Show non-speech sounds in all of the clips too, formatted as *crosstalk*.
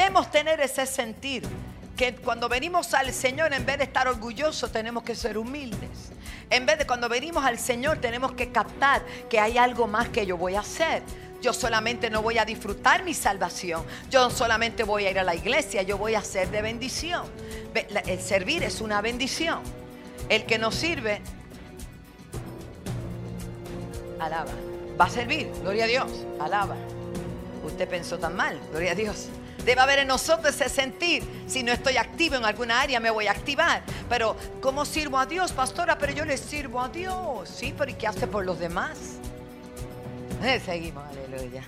debemos tener ese sentir que cuando venimos al Señor, en vez de estar orgullosos, tenemos que ser humildes. En vez de cuando venimos al Señor, tenemos que captar que hay algo más que yo voy a hacer. Yo solamente no voy a disfrutar mi salvación. Yo solamente voy a ir a la iglesia. Yo voy a ser de bendición. El servir es una bendición. El que nos sirve, alaba. Va a servir, gloria a Dios, alaba. Usted pensó tan mal, gloria a Dios. Debe haber en nosotros ese sentir. Si no estoy activo en alguna área, me voy a activar. Pero, ¿cómo sirvo a Dios, pastora? Pero yo le sirvo a Dios. Sí, pero ¿y qué hace por los demás? Eh, seguimos, aleluya.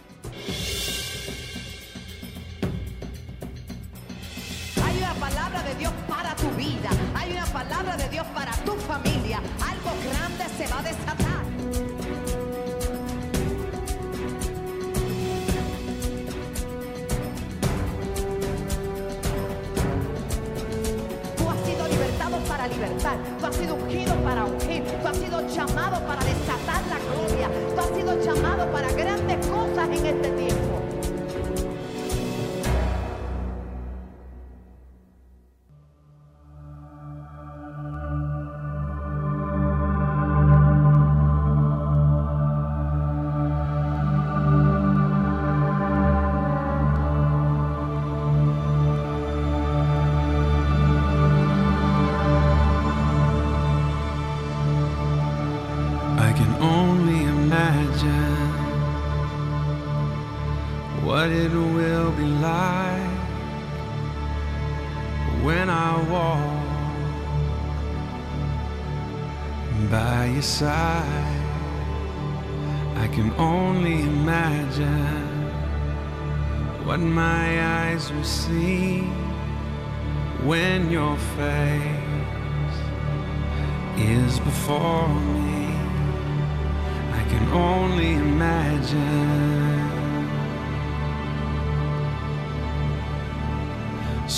Hay una palabra de Dios para tu vida. Hay una palabra de Dios para tu familia. Algo grande se va a desatar. Para libertar. Tú has sido ungido para ungir. Tú has sido llamado para desatar la gloria. Tú has sido llamado para grandes cosas en este tiempo. When I walk by your side. I can only imagine what my eyes will see when your face is before me. I can only imagine.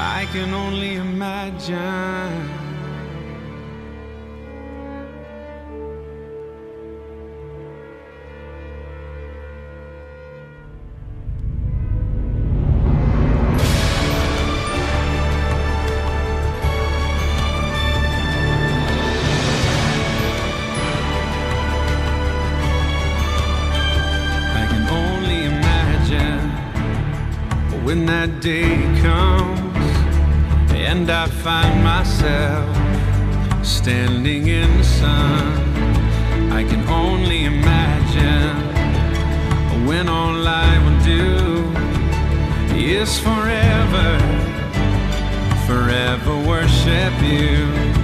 I can only imagine. when that day find myself standing in the sun. I can only imagine when all I will do is forever, forever worship you.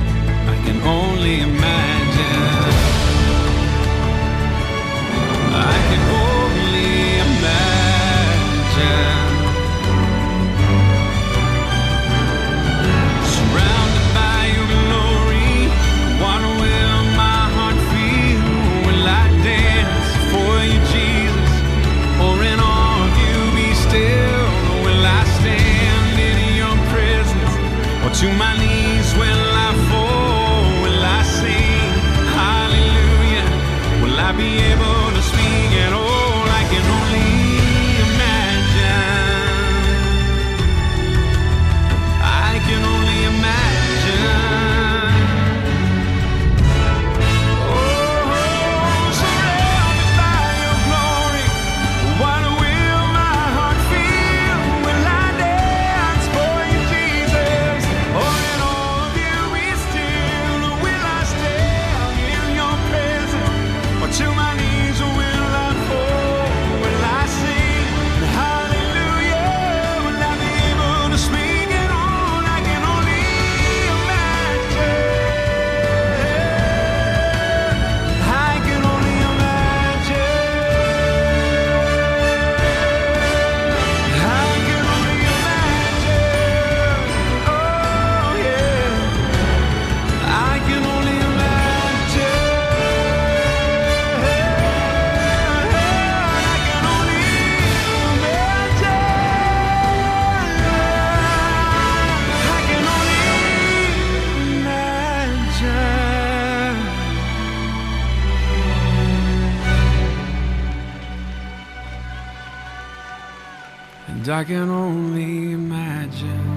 And I can only imagine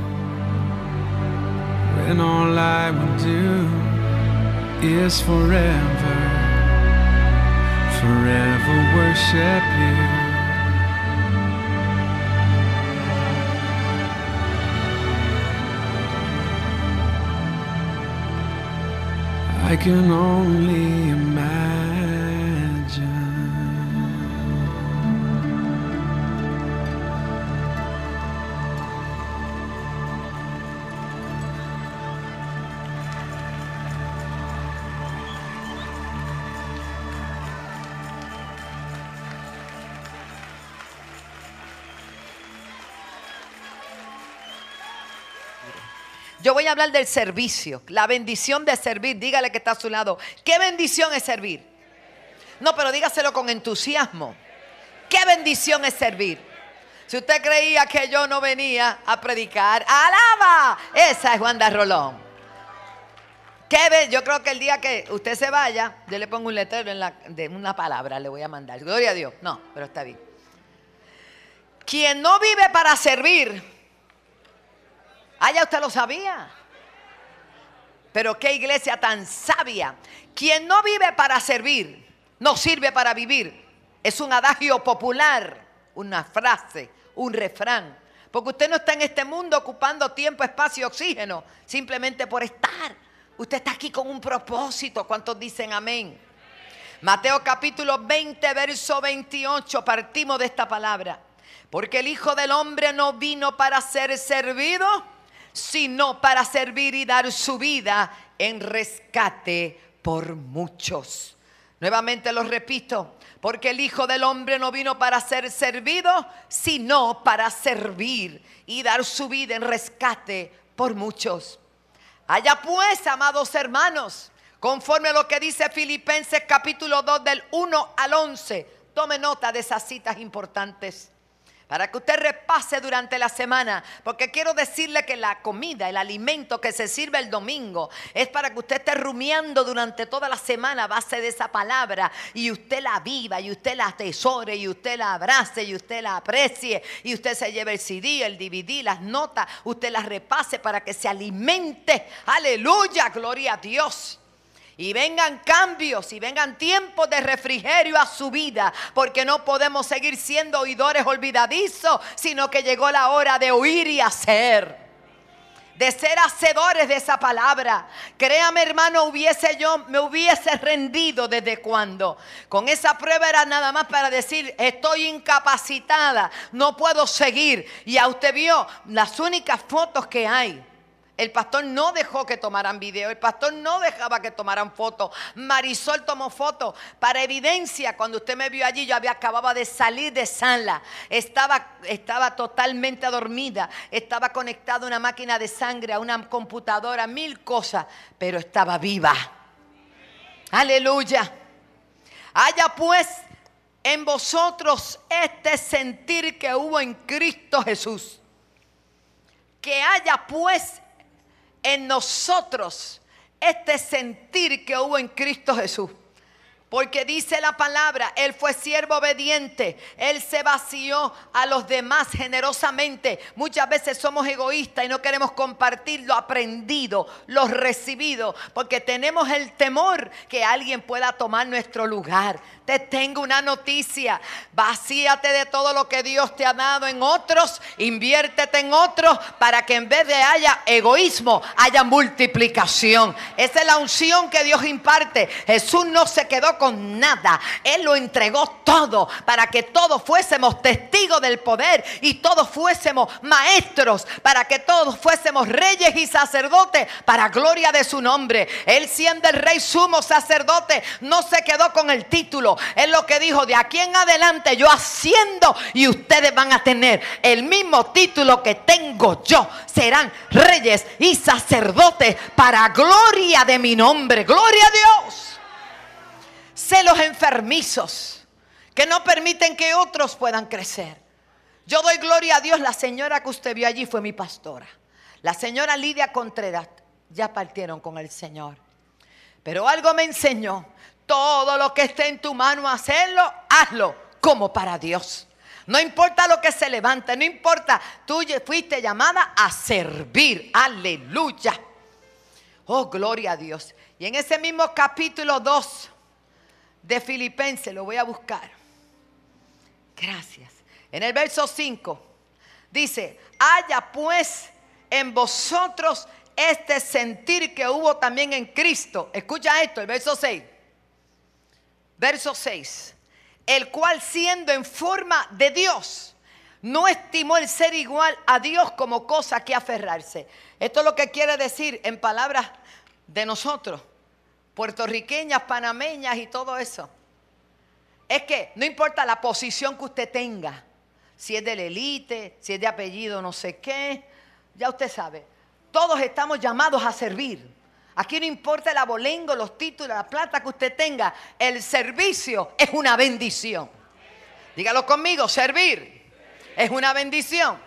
when all I would do is forever, forever worship you. I can only imagine. A hablar del servicio, la bendición de servir. Dígale que está a su lado. ¿Qué bendición es servir? No, pero dígaselo con entusiasmo. ¿Qué bendición es servir? Si usted creía que yo no venía a predicar, alaba. Esa es Juan de Rolón. ¿Qué ve? Yo creo que el día que usted se vaya, yo le pongo un letrero de una palabra, le voy a mandar. Gloria a Dios. No, pero está bien. Quien no vive para servir, Ah, ya usted lo sabía. Pero qué iglesia tan sabia. Quien no vive para servir, no sirve para vivir. Es un adagio popular, una frase, un refrán. Porque usted no está en este mundo ocupando tiempo, espacio y oxígeno, simplemente por estar. Usted está aquí con un propósito. ¿Cuántos dicen amén? Mateo capítulo 20, verso 28, partimos de esta palabra. Porque el Hijo del Hombre no vino para ser servido, sino para servir y dar su vida en rescate por muchos. Nuevamente lo repito, porque el Hijo del Hombre no vino para ser servido, sino para servir y dar su vida en rescate por muchos. Allá pues, amados hermanos, conforme a lo que dice Filipenses capítulo 2 del 1 al 11, tome nota de esas citas importantes para que usted repase durante la semana, porque quiero decirle que la comida, el alimento que se sirve el domingo, es para que usted esté rumiando durante toda la semana a base de esa palabra y usted la viva y usted la atesore y usted la abrace y usted la aprecie y usted se lleve el CD, el DVD, las notas, usted las repase para que se alimente. Aleluya, gloria a Dios y vengan cambios y vengan tiempos de refrigerio a su vida, porque no podemos seguir siendo oidores olvidadizos, sino que llegó la hora de oír y hacer. De ser hacedores de esa palabra. Créame, hermano, hubiese yo, me hubiese rendido desde cuando. Con esa prueba era nada más para decir, estoy incapacitada, no puedo seguir. Y a usted vio las únicas fotos que hay el pastor no dejó que tomaran video, el pastor no dejaba que tomaran fotos. Marisol tomó fotos para evidencia. Cuando usted me vio allí, yo había acababa de salir de sala. Estaba, estaba totalmente dormida. Estaba conectada a una máquina de sangre, a una computadora, mil cosas, pero estaba viva. Aleluya. Haya pues en vosotros este sentir que hubo en Cristo Jesús. Que haya pues en nosotros este sentir que hubo en Cristo Jesús. Porque dice la palabra, Él fue siervo obediente, Él se vació a los demás generosamente. Muchas veces somos egoístas y no queremos compartir lo aprendido, lo recibido, porque tenemos el temor que alguien pueda tomar nuestro lugar. Te tengo una noticia, vacíate de todo lo que Dios te ha dado en otros, inviértete en otros para que en vez de haya egoísmo, haya multiplicación. Esa es la unción que Dios imparte. Jesús no se quedó con nada. Él lo entregó todo para que todos fuésemos testigos del poder y todos fuésemos maestros, para que todos fuésemos reyes y sacerdotes para gloria de su nombre. Él siendo el rey sumo sacerdote, no se quedó con el título. Él lo que dijo, de aquí en adelante yo haciendo y ustedes van a tener el mismo título que tengo yo. Serán reyes y sacerdotes para gloria de mi nombre. Gloria a Dios celos enfermizos que no permiten que otros puedan crecer. Yo doy gloria a Dios, la señora que usted vio allí fue mi pastora. La señora Lidia Contreras ya partieron con el Señor. Pero algo me enseñó, todo lo que esté en tu mano hacerlo, hazlo como para Dios. No importa lo que se levante, no importa. Tú fuiste llamada a servir. Aleluya. Oh, gloria a Dios. Y en ese mismo capítulo 2 de Filipenses, lo voy a buscar. Gracias. En el verso 5 dice, haya pues en vosotros este sentir que hubo también en Cristo. Escucha esto, el verso 6. Verso 6. El cual siendo en forma de Dios, no estimó el ser igual a Dios como cosa que aferrarse. Esto es lo que quiere decir en palabras de nosotros, puertorriqueñas, panameñas y todo eso. Es que no importa la posición que usted tenga, si es de la élite, si es de apellido no sé qué, ya usted sabe, todos estamos llamados a servir. Aquí no importa el abolengo, los títulos, la plata que usted tenga, el servicio es una bendición. Dígalo conmigo, servir es una bendición.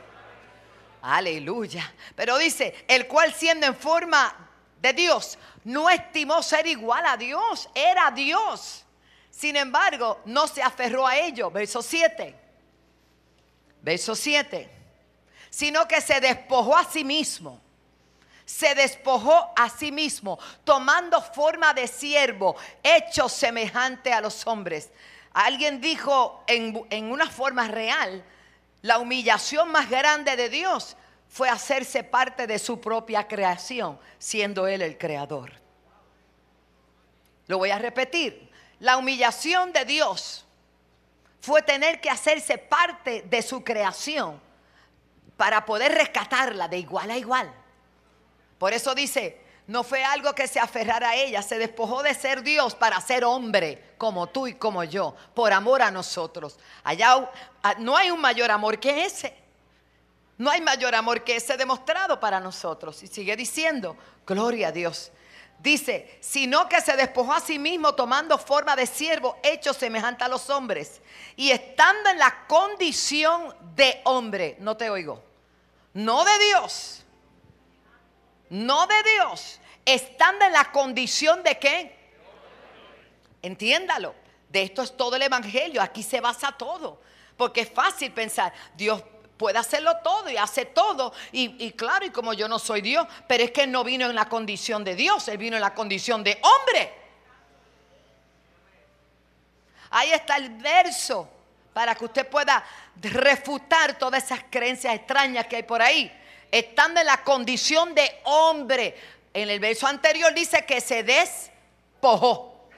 Aleluya. Pero dice, el cual siendo en forma de Dios, no estimó ser igual a Dios, era Dios. Sin embargo, no se aferró a ello. Verso 7. Verso 7. Sino que se despojó a sí mismo. Se despojó a sí mismo, tomando forma de siervo, hecho semejante a los hombres. Alguien dijo en, en una forma real, la humillación más grande de Dios fue hacerse parte de su propia creación, siendo Él el creador. Lo voy a repetir. La humillación de Dios fue tener que hacerse parte de su creación para poder rescatarla de igual a igual. Por eso dice, no fue algo que se aferrara a ella, se despojó de ser Dios para ser hombre como tú y como yo, por amor a nosotros. Allá no hay un mayor amor que ese. No hay mayor amor que ese demostrado para nosotros. Y sigue diciendo, gloria a Dios. Dice, sino que se despojó a sí mismo tomando forma de siervo, hecho semejante a los hombres. Y estando en la condición de hombre, no te oigo, no de Dios, no de Dios, estando en la condición de qué? Entiéndalo, de esto es todo el Evangelio, aquí se basa todo. Porque es fácil pensar, Dios puede hacerlo todo y hace todo. Y, claro, y como yo no soy Dios, pero es que Él no vino en la condición de Dios, Él vino en la condición de hombre. Ahí está el verso para que usted pueda refutar todas esas creencias extrañas que hay por ahí. Estando en la condición de hombre. En el verso anterior dice que se despojó.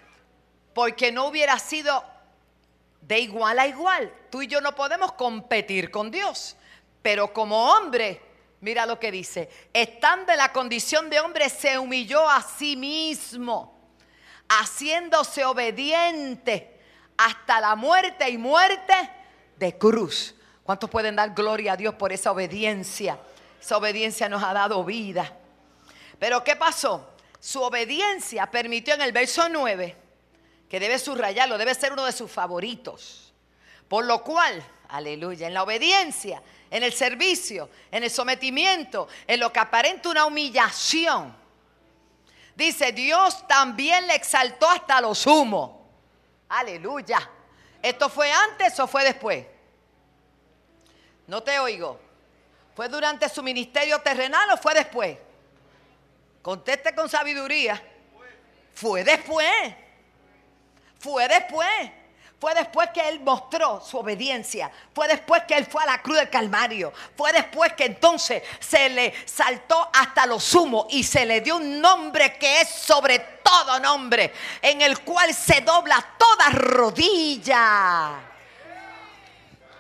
Porque no hubiera sido de igual a igual. Tú y yo no podemos competir con Dios. Pero como hombre, mira lo que dice, estando en la condición de hombre, se humilló a sí mismo, haciéndose obediente hasta la muerte y muerte de cruz. ¿Cuántos pueden dar gloria a Dios por esa obediencia? Esa obediencia nos ha dado vida. Pero ¿qué pasó? Su obediencia permitió en el verso 9 que debe subrayarlo, debe ser uno de sus favoritos. Por lo cual, aleluya, en la obediencia, en el servicio, en el sometimiento, en lo que aparenta una humillación. Dice, Dios también le exaltó hasta lo sumo. Aleluya. ¿Esto fue antes o fue después? No te oigo. ¿Fue durante su ministerio terrenal o fue después? Conteste con sabiduría. Fue después. Fue después. Fue después que Él mostró su obediencia. Fue después que Él fue a la cruz del Calvario. Fue después que entonces se le saltó hasta lo sumo y se le dio un nombre que es sobre todo nombre, en el cual se dobla toda rodilla.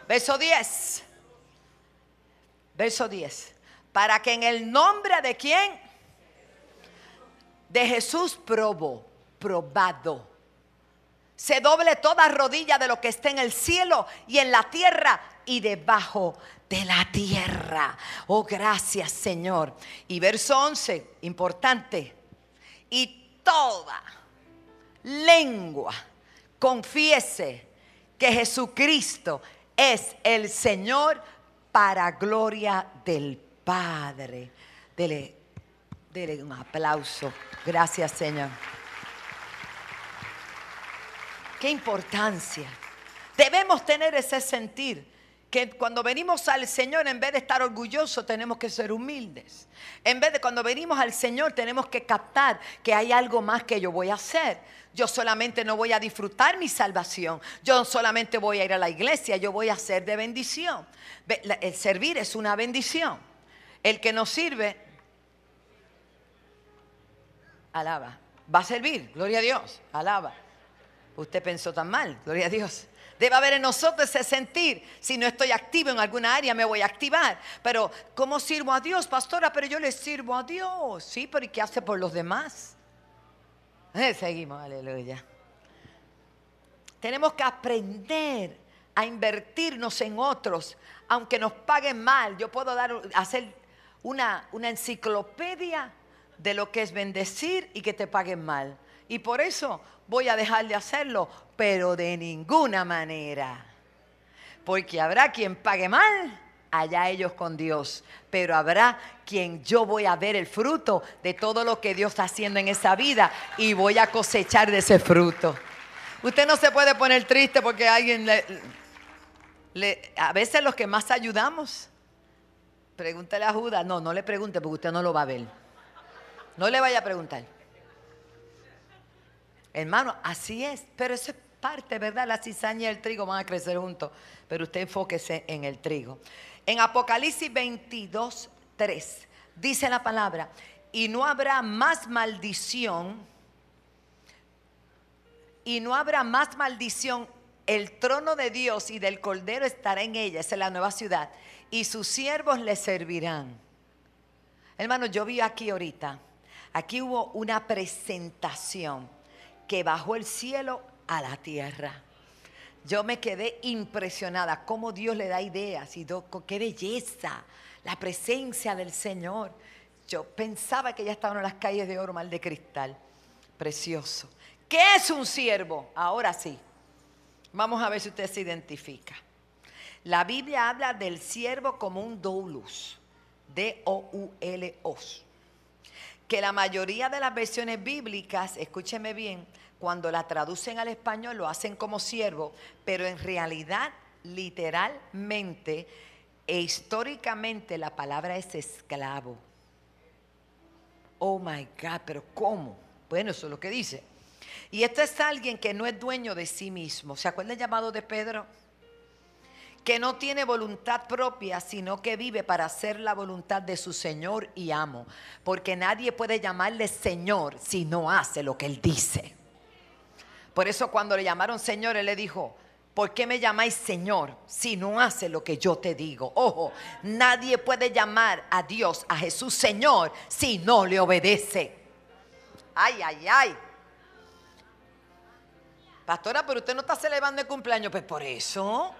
Verso 10. Verso 10. Para que en el nombre de quién? De Jesús probó, probado se doble toda rodilla de lo que está en el cielo y en la tierra y debajo de la tierra. Oh, gracias Señor. Y verso 11, importante. Y toda lengua confiese que Jesucristo es el Señor para gloria del Padre. Dele, dele un aplauso. Gracias Señor. Qué importancia. Debemos tener ese sentir que cuando venimos al Señor, en vez de estar orgullosos, tenemos que ser humildes. En vez de cuando venimos al Señor, tenemos que captar que hay algo más que yo voy a hacer. Yo solamente no voy a disfrutar mi salvación. Yo solamente voy a ir a la iglesia. Yo voy a ser de bendición. El servir es una bendición. El que nos sirve, alaba. Va a servir, gloria a Dios, alaba. Usted pensó tan mal, gloria a Dios. Debe haber en nosotros ese sentir. Si no estoy activo en alguna área, me voy a activar. Pero, ¿cómo sirvo a Dios, pastora? Pero yo le sirvo a Dios. Sí, pero ¿y qué hace por los demás? Eh, seguimos, aleluya. Tenemos que aprender a invertirnos en otros, aunque nos paguen mal. Yo puedo dar, hacer una, una enciclopedia de lo que es bendecir y que te paguen mal. Y por eso voy a dejar de hacerlo, pero de ninguna manera. Porque habrá quien pague mal, allá ellos con Dios, pero habrá quien yo voy a ver el fruto de todo lo que Dios está haciendo en esa vida y voy a cosechar de ese fruto. Usted no se puede poner triste porque alguien le, a veces los que más ayudamos, pregúntale a Judas, no, no le pregunte porque usted no lo va a ver. No le vaya a preguntar. Hermano, así es, pero eso es parte, ¿verdad? La cizaña y el trigo van a crecer juntos, pero usted enfóquese en el trigo. En Apocalipsis 22, 3, dice la palabra, y no habrá más maldición, y no habrá más maldición, el trono de Dios y del Cordero estará en ella, esa es la nueva ciudad, y sus siervos le servirán. Hermano, yo vi aquí ahorita, aquí hubo una presentación que bajó el cielo a la tierra. Yo me quedé impresionada cómo Dios le da ideas y qué belleza, la presencia del Señor. Yo pensaba que ya estaban en las calles de oro mal de cristal. Precioso. ¿Qué es un siervo? Ahora sí. Vamos a ver si usted se identifica. La Biblia habla del siervo como un doulos. D-O-U-L-O que la mayoría de las versiones bíblicas, escúcheme bien, cuando la traducen al español lo hacen como siervo, pero en realidad, literalmente e históricamente la palabra es esclavo. Oh my God, pero ¿cómo? Bueno, eso es lo que dice. Y esto es alguien que no es dueño de sí mismo. ¿Se acuerda el llamado de Pedro? que no tiene voluntad propia, sino que vive para hacer la voluntad de su Señor y amo. Porque nadie puede llamarle Señor si no hace lo que Él dice. Por eso cuando le llamaron Señor, Él le dijo, ¿por qué me llamáis Señor si no hace lo que yo te digo? Ojo, nadie puede llamar a Dios, a Jesús Señor, si no le obedece. Ay, ay, ay. Pastora, pero usted no está celebrando el cumpleaños, pues por eso.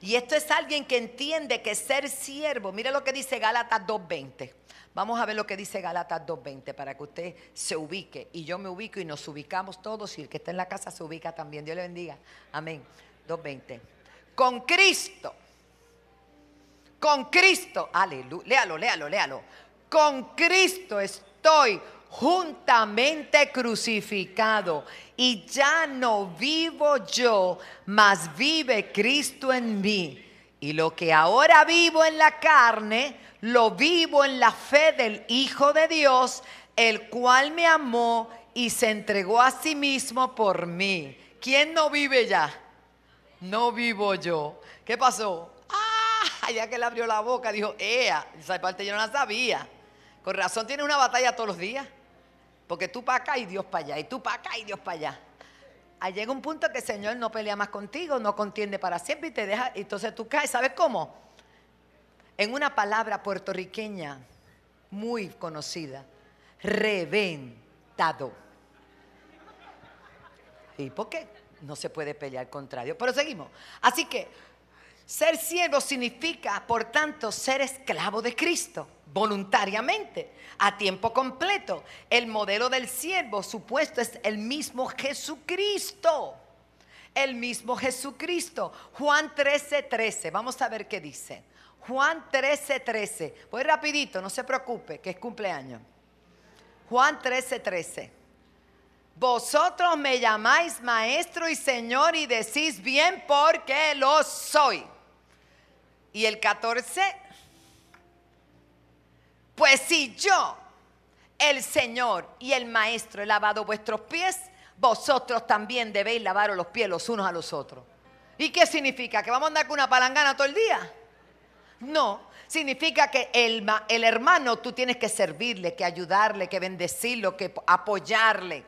Y esto es alguien que entiende que ser siervo, mire lo que dice Gálatas 2.20. Vamos a ver lo que dice Gálatas 2.20 para que usted se ubique y yo me ubico y nos ubicamos todos y el que está en la casa se ubica también. Dios le bendiga. Amén. 2.20. Con Cristo. Con Cristo. Aleluya. Léalo, léalo, léalo. Con Cristo estoy juntamente crucificado. Y ya no vivo yo, mas vive Cristo en mí. Y lo que ahora vivo en la carne, lo vivo en la fe del Hijo de Dios, el cual me amó y se entregó a sí mismo por mí. ¿Quién no vive ya? No vivo yo. ¿Qué pasó? Ah, ya que le abrió la boca, dijo, ea, esa parte yo no la sabía. Con razón tiene una batalla todos los días. Porque tú para acá y Dios para allá, y tú para acá y Dios para allá. Ahí llega un punto que el Señor no pelea más contigo, no contiende para siempre y te deja, entonces tú caes. ¿Sabes cómo? En una palabra puertorriqueña muy conocida, reventado. ¿Y por qué? No se puede pelear contra Dios. Pero seguimos. Así que ser siervo significa, por tanto, ser esclavo de Cristo voluntariamente, a tiempo completo. El modelo del siervo supuesto es el mismo Jesucristo. El mismo Jesucristo. Juan 13, 13. Vamos a ver qué dice. Juan 13, 13. Voy rapidito, no se preocupe, que es cumpleaños. Juan 13, 13. Vosotros me llamáis maestro y señor y decís bien porque lo soy. Y el 14, pues si yo, el Señor y el Maestro he lavado vuestros pies, vosotros también debéis lavaros los pies los unos a los otros. ¿Y qué significa? ¿Que vamos a andar con una palangana todo el día? No, significa que el, el hermano tú tienes que servirle, que ayudarle, que bendecirlo, que apoyarle.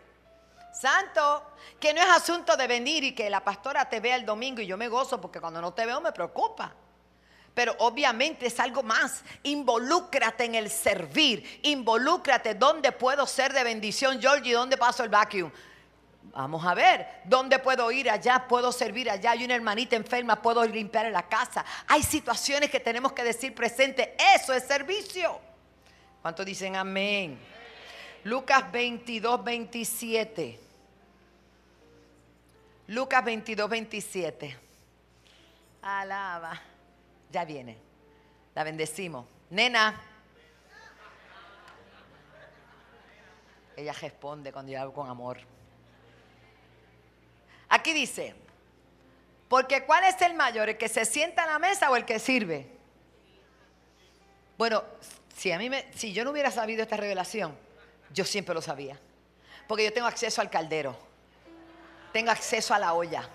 Santo, que no es asunto de venir y que la pastora te vea el domingo y yo me gozo porque cuando no te veo me preocupa. Pero obviamente es algo más. Involúcrate en el servir. Involúcrate. ¿Dónde puedo ser de bendición, Georgie? ¿Dónde paso el vacuum? Vamos a ver, ¿dónde puedo ir allá? ¿Puedo servir allá? Hay una hermanita enferma, ¿puedo limpiar la casa? Hay situaciones que tenemos que decir presente. Eso es servicio. ¿Cuántos dicen amén? Lucas 22, 27. Lucas 22, 27. Alaba. Ya viene. La bendecimos. Nena. Ella responde cuando yo hablo con amor. Aquí dice, porque ¿cuál es el mayor? ¿El que se sienta a la mesa o el que sirve? Bueno, si a mí me, si yo no hubiera sabido esta revelación, yo siempre lo sabía. Porque yo tengo acceso al caldero. Tengo acceso a la olla.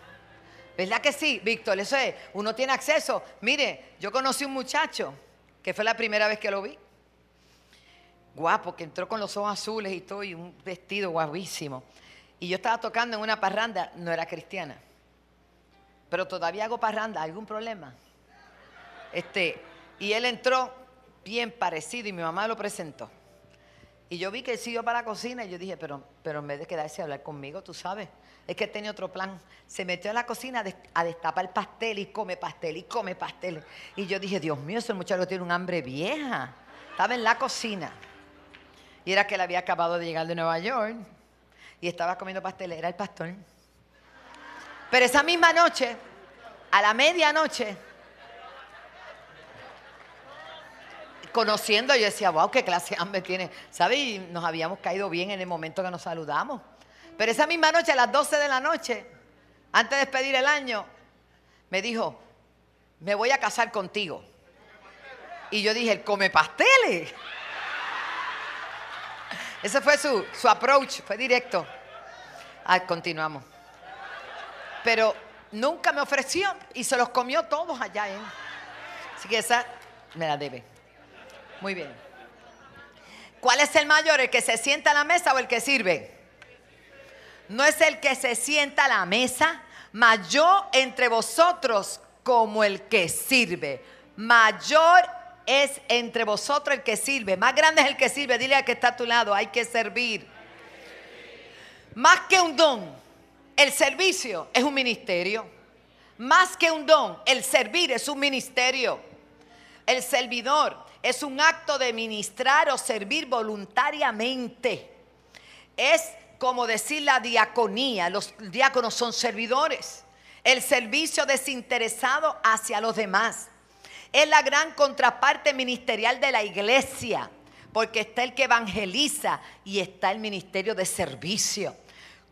¿Verdad que sí, Víctor? Eso es, uno tiene acceso. Mire, yo conocí un muchacho que fue la primera vez que lo vi. Guapo, que entró con los ojos azules y todo, y un vestido guapísimo. Y yo estaba tocando en una parranda, no era cristiana. Pero todavía hago parranda, ¿algún problema? Este, y él entró bien parecido y mi mamá lo presentó. Y yo vi que él siguió para la cocina y yo dije, pero, pero en vez de quedarse a hablar conmigo, tú sabes, es que tenía otro plan. Se metió en la cocina a a destapar pastel y come pastel y come pastel. Y yo dije, Dios mío, ese muchacho tiene un hambre vieja. Estaba en la cocina. Y era que él había acabado de llegar de Nueva York y estaba comiendo pastel. Era el pastor. Pero esa misma noche, a la medianoche, conociendo, yo decía, wow, qué clase de hambre tiene. ¿Sabes? Y nos habíamos caído bien en el momento que nos saludamos. Pero esa misma noche, a las 12 de la noche, antes de despedir el año, me dijo, me voy a casar contigo. Y yo dije, ¿el come pasteles? Ese fue su, su approach, fue directo. Ah, continuamos. Pero nunca me ofreció y se los comió todos allá. ¿eh? Así que esa me la debe. Muy bien. ¿Cuál es el mayor? ¿El que se sienta a la mesa o el que sirve? No es el que se sienta a la mesa, mayor entre vosotros como el que sirve. Mayor es entre vosotros el que sirve. Más grande es el que sirve. Dile al que está a tu lado, hay que servir. Más que un don, el servicio es un ministerio. Más que un don, el servir es un ministerio. El servidor es un acto de ministrar o servir voluntariamente. Es como decir la diaconía. Los diáconos son servidores. El servicio desinteresado hacia los demás. Es la gran contraparte ministerial de la iglesia. Porque está el que evangeliza y está el ministerio de servicio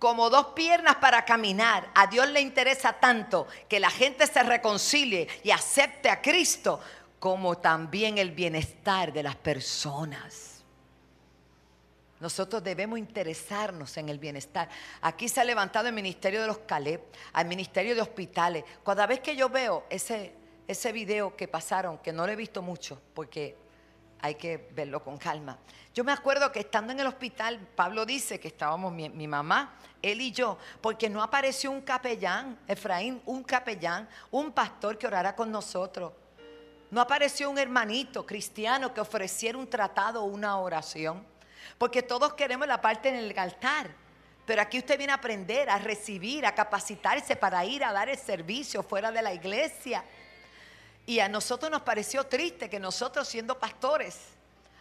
como dos piernas para caminar. A Dios le interesa tanto que la gente se reconcilie y acepte a Cristo, como también el bienestar de las personas. Nosotros debemos interesarnos en el bienestar. Aquí se ha levantado el ministerio de los Caleb, al ministerio de hospitales. Cada vez que yo veo ese, ese video que pasaron, que no lo he visto mucho, porque hay que verlo con calma. Yo me acuerdo que estando en el hospital, Pablo dice que estábamos mi, mamá, él y yo, porque no apareció un capellán, Efraín, un capellán, un pastor que orara con nosotros. No apareció un hermanito cristiano que ofreciera un tratado o una oración. Porque todos queremos la parte en el altar. Pero aquí usted viene a aprender, a recibir, a capacitarse para ir a dar el servicio fuera de la iglesia. Y a nosotros nos pareció triste que nosotros siendo pastores,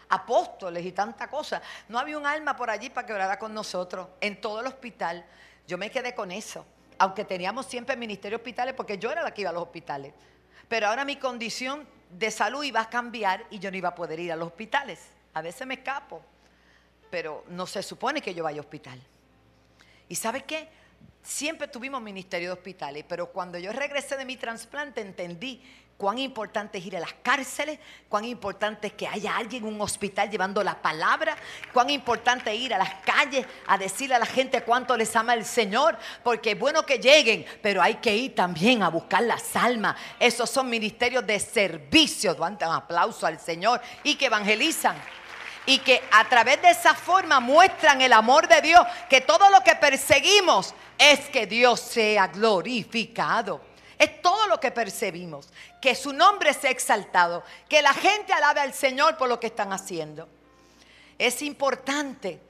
apóstoles y tanta cosa, no había un alma por allí para que orara con nosotros en todo el hospital. Yo me quedé con eso, aunque teníamos siempre ministerio hospitales, porque yo era la que iba a los hospitales. Pero ahora mi condición de salud iba a cambiar y yo no iba a poder ir a los hospitales. A veces me escapo, pero no se supone que yo vaya a hospital. ¿Y sabe qué? Siempre tuvimos ministerio de hospitales, pero cuando yo regresé de mi trasplante entendí cuán importante es ir a las cárceles, cuán importante es que haya alguien en un hospital llevando la palabra, cuán importante es ir a las calles a decirle a la gente cuánto les ama el Señor, porque es bueno que lleguen, pero hay que ir también a buscar las almas. Esos son ministerios de servicio, dan aplauso al Señor y que evangelizan. Y que a través de esa forma muestran el amor de Dios, que todo lo que perseguimos es que Dios sea glorificado. Es todo lo que percibimos. Que su nombre sea exaltado. Que la gente alabe al Señor por lo que están haciendo. Es importante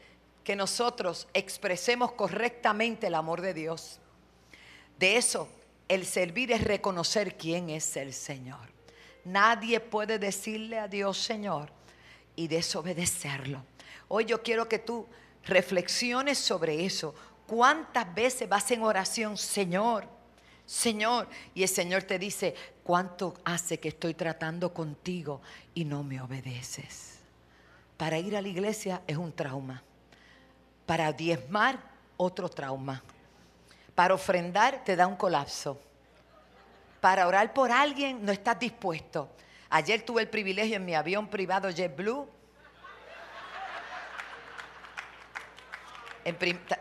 que nosotros expresemos correctamente el amor de Dios. De eso, el servir es reconocer quién es el Señor. Nadie puede decirle a Dios Señor y desobedecerlo. Hoy yo quiero que tú reflexiones sobre eso. ¿Cuántas veces vas en oración, Señor? Señor. Y el Señor te dice, ¿cuánto hace que estoy tratando contigo y no me obedeces? Para ir a la iglesia es un trauma. Para diezmar, otro trauma. Para ofrendar, te da un colapso. Para orar por alguien, no estás dispuesto. Ayer tuve el privilegio en mi avión privado JetBlue.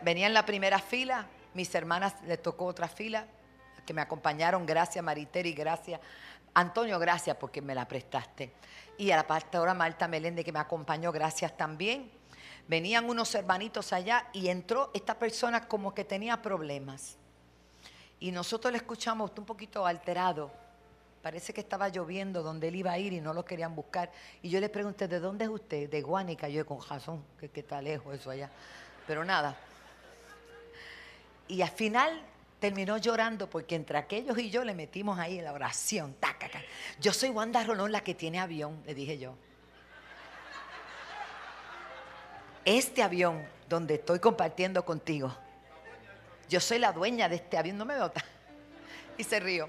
venía en la primera fila, mis hermanas le tocó otra fila, que me acompañaron. Gracias Mariteri, gracias. Antonio, gracias porque me la prestaste. Y a la pastora Marta Melende que me acompañó, gracias también. Venían unos hermanitos allá y entró esta persona como que tenía problemas. Y nosotros le escuchamos un poquito alterado. Parece que estaba lloviendo donde él iba a ir y no lo querían buscar. Y yo le pregunté, ¿de dónde es usted? De Guánica. Yo con Jason, que, que está lejos eso allá. Pero nada. Y al final terminó llorando porque entre aquellos y yo le metimos ahí la oración. Yo soy Wanda Rolón, la que tiene avión, le dije yo. Este avión donde estoy compartiendo contigo, yo soy la dueña de este avión, no me dota. Y se rió.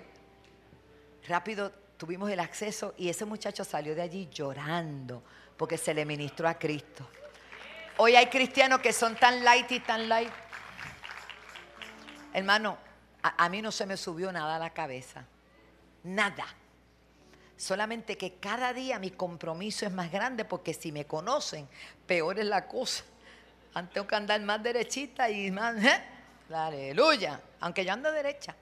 Rápido tuvimos el acceso y ese muchacho salió de allí llorando porque se le ministró a Cristo. Hoy hay cristianos que son tan light y tan light Hermano, a, mí no se me subió nada a la cabeza. Nada. Solamente que cada día mi compromiso es más grande porque si me conocen, peor es la cosa. Antes tengo que andar más derechita y más... ¿eh? Aleluya. Aunque yo ando derecha.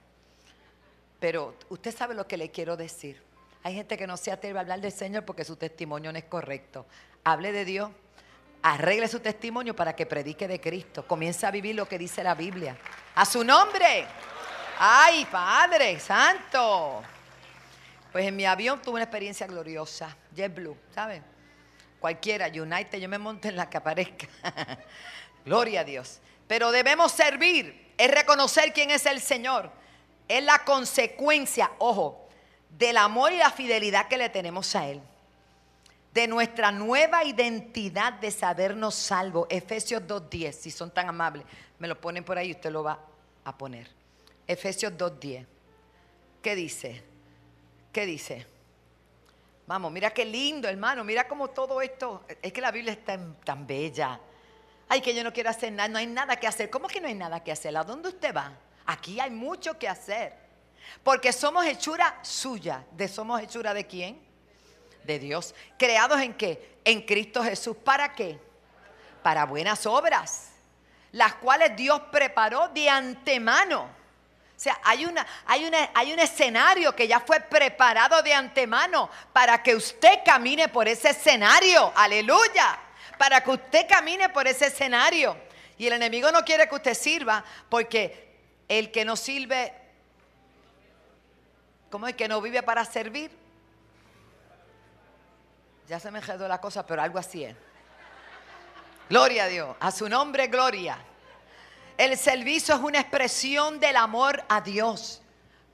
Pero usted sabe lo que le quiero decir. Hay gente que no se atreve a hablar del Señor porque su testimonio no es correcto. Hable de Dios. Arregle su testimonio para que predique de Cristo. Comience a vivir lo que dice la Biblia. A su nombre. Ay, Padre Santo. Pues en mi avión tuve una experiencia gloriosa. JetBlue, ¿saben? Cualquiera, United, yo me monto en la que aparezca. *laughs* Gloria a Dios. Pero debemos servir, es reconocer quién es el Señor. Es la consecuencia, ojo, del amor y la fidelidad que le tenemos a Él de nuestra nueva identidad de sabernos salvo. Efesios 2.10, si son tan amables, me lo ponen por ahí, usted lo va a poner. Efesios 2.10. ¿Qué dice? ¿Qué dice? Vamos, mira qué lindo, hermano, mira cómo todo esto, es que la Biblia está tan, bella. Ay, que yo no quiero hacer nada, no hay nada que hacer. ¿Cómo que no hay nada que hacer? ¿A dónde usted va? Aquí hay mucho que hacer. Porque somos hechura suya. ¿De somos hechura de quién? de Dios. ¿Creados en qué? En Cristo Jesús. ¿Para qué? Para buenas obras, las cuales Dios preparó de antemano. O sea, hay, una, hay, una, hay un escenario que ya fue preparado de antemano para que usted camine por ese escenario. Aleluya. Para que usted camine por ese escenario. Y el enemigo no quiere que usted sirva porque el que no sirve, ¿cómo es que no vive para servir? Ya se me quedó la cosa, pero algo así es. Gloria a Dios. A su nombre, gloria. El servicio es una expresión del amor a Dios.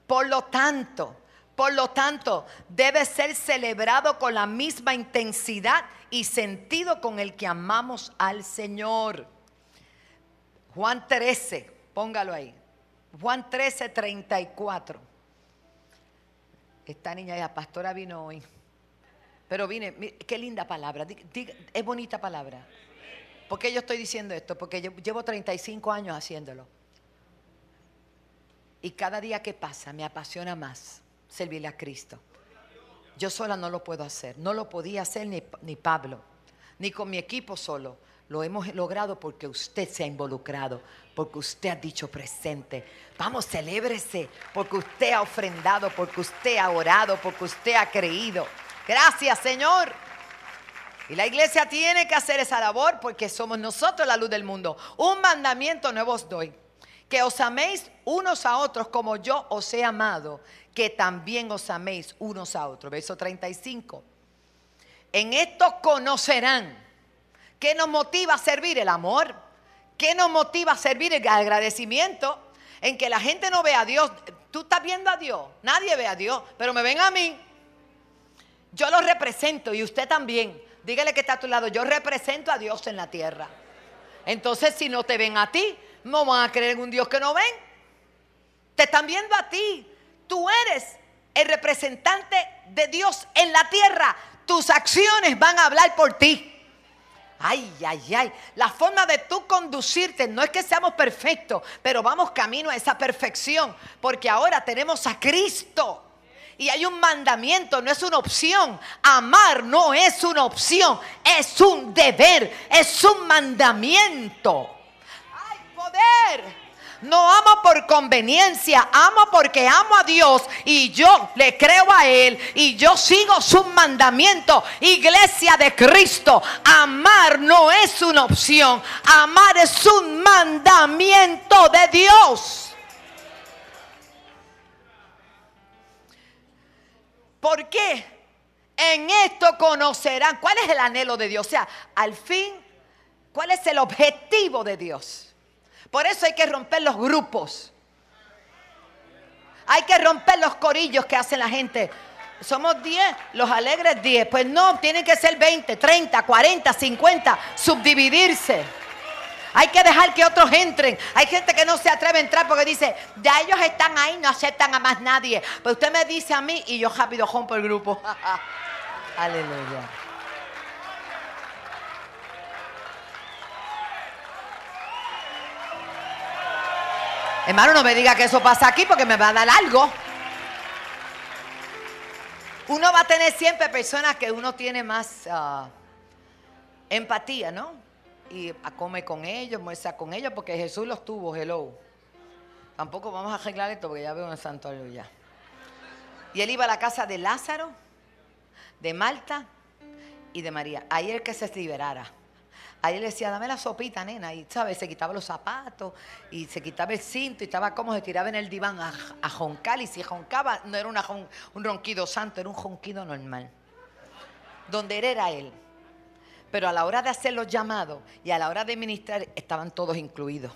Por lo tanto, por lo tanto, debe ser celebrado con la misma intensidad y sentido con el que amamos al Señor. Juan 13, póngalo ahí. Juan 13, 34. Esta niña, la pastora vino hoy. Pero vine, qué linda palabra, es bonita palabra. ¿Por qué yo estoy diciendo esto? Porque yo llevo 35 años haciéndolo. Y cada día que pasa me apasiona más servirle a Cristo. Yo sola no lo puedo hacer. No lo podía hacer ni, ni Pablo, ni con mi equipo solo. Lo hemos logrado porque usted se ha involucrado, porque usted ha dicho presente. Vamos, celébrese, porque usted ha ofrendado, porque usted ha orado, porque usted ha creído. Gracias, Señor. Y la iglesia tiene que hacer esa labor porque somos nosotros la luz del mundo. Un mandamiento nuevo os doy. Que os améis unos a otros como yo os he amado. Que también os améis unos a otros. Verso 35. En esto conocerán. ¿Qué nos motiva a servir? El amor. ¿Qué nos motiva a servir? El agradecimiento. En que la gente no ve a Dios. Tú estás viendo a Dios. Nadie ve a Dios. Pero me ven a mí. Yo lo represento y usted también. Dígale que está a tu lado. Yo represento a Dios en la tierra. Entonces, si no te ven a ti, no van a creer en un Dios que no ven. Te están viendo a ti. Tú eres el representante de Dios en la tierra. Tus acciones van a hablar por ti. Ay, ay, ay. La forma de tú conducirte no es que seamos perfectos, pero vamos camino a esa perfección, porque ahora tenemos a Cristo. Y hay un mandamiento, no es una opción. Amar no es una opción, es un deber, es un mandamiento. Hay poder. No amo por conveniencia, amo porque amo a Dios y yo le creo a Él y yo sigo su mandamiento. Iglesia de Cristo, amar no es una opción, amar es un mandamiento de Dios. ¿Por qué? En esto conocerán cuál es el anhelo de Dios. O sea, al fin, ¿cuál es el objetivo de Dios? Por eso hay que romper los grupos. Hay que romper los corillos que hacen la gente. Somos 10, los alegres 10. Pues no, tienen que ser 20, 30, 40, 50, subdividirse. Hay que dejar que otros entren. Hay gente que no se atreve a entrar porque dice, ya ellos están ahí, no aceptan a más nadie. Pero usted me dice a mí y yo rápido rompo el grupo. *laughs* Aleluya. Hermano, no me diga que eso pasa aquí porque me va a dar algo. Uno va a tener siempre personas que uno tiene más ah, empatía, ¿no? Y come con ellos, muestra con ellos, porque Jesús los tuvo, hello. Tampoco vamos a arreglar esto porque ya veo un santo aleluya. Y él iba a la casa de Lázaro, de Marta y de María. El que se liberara. Ahí le decía, dame la sopita, nena. Y, ¿sabes? Se quitaba los zapatos y se quitaba el cinto y estaba como se tiraba en el diván a, a joncar. Y si joncaba, no era un ronquido santo, era un ronquido normal. Donde era, era él. Pero a la hora de hacer los llamados y a la hora de ministrar, estaban todos incluidos.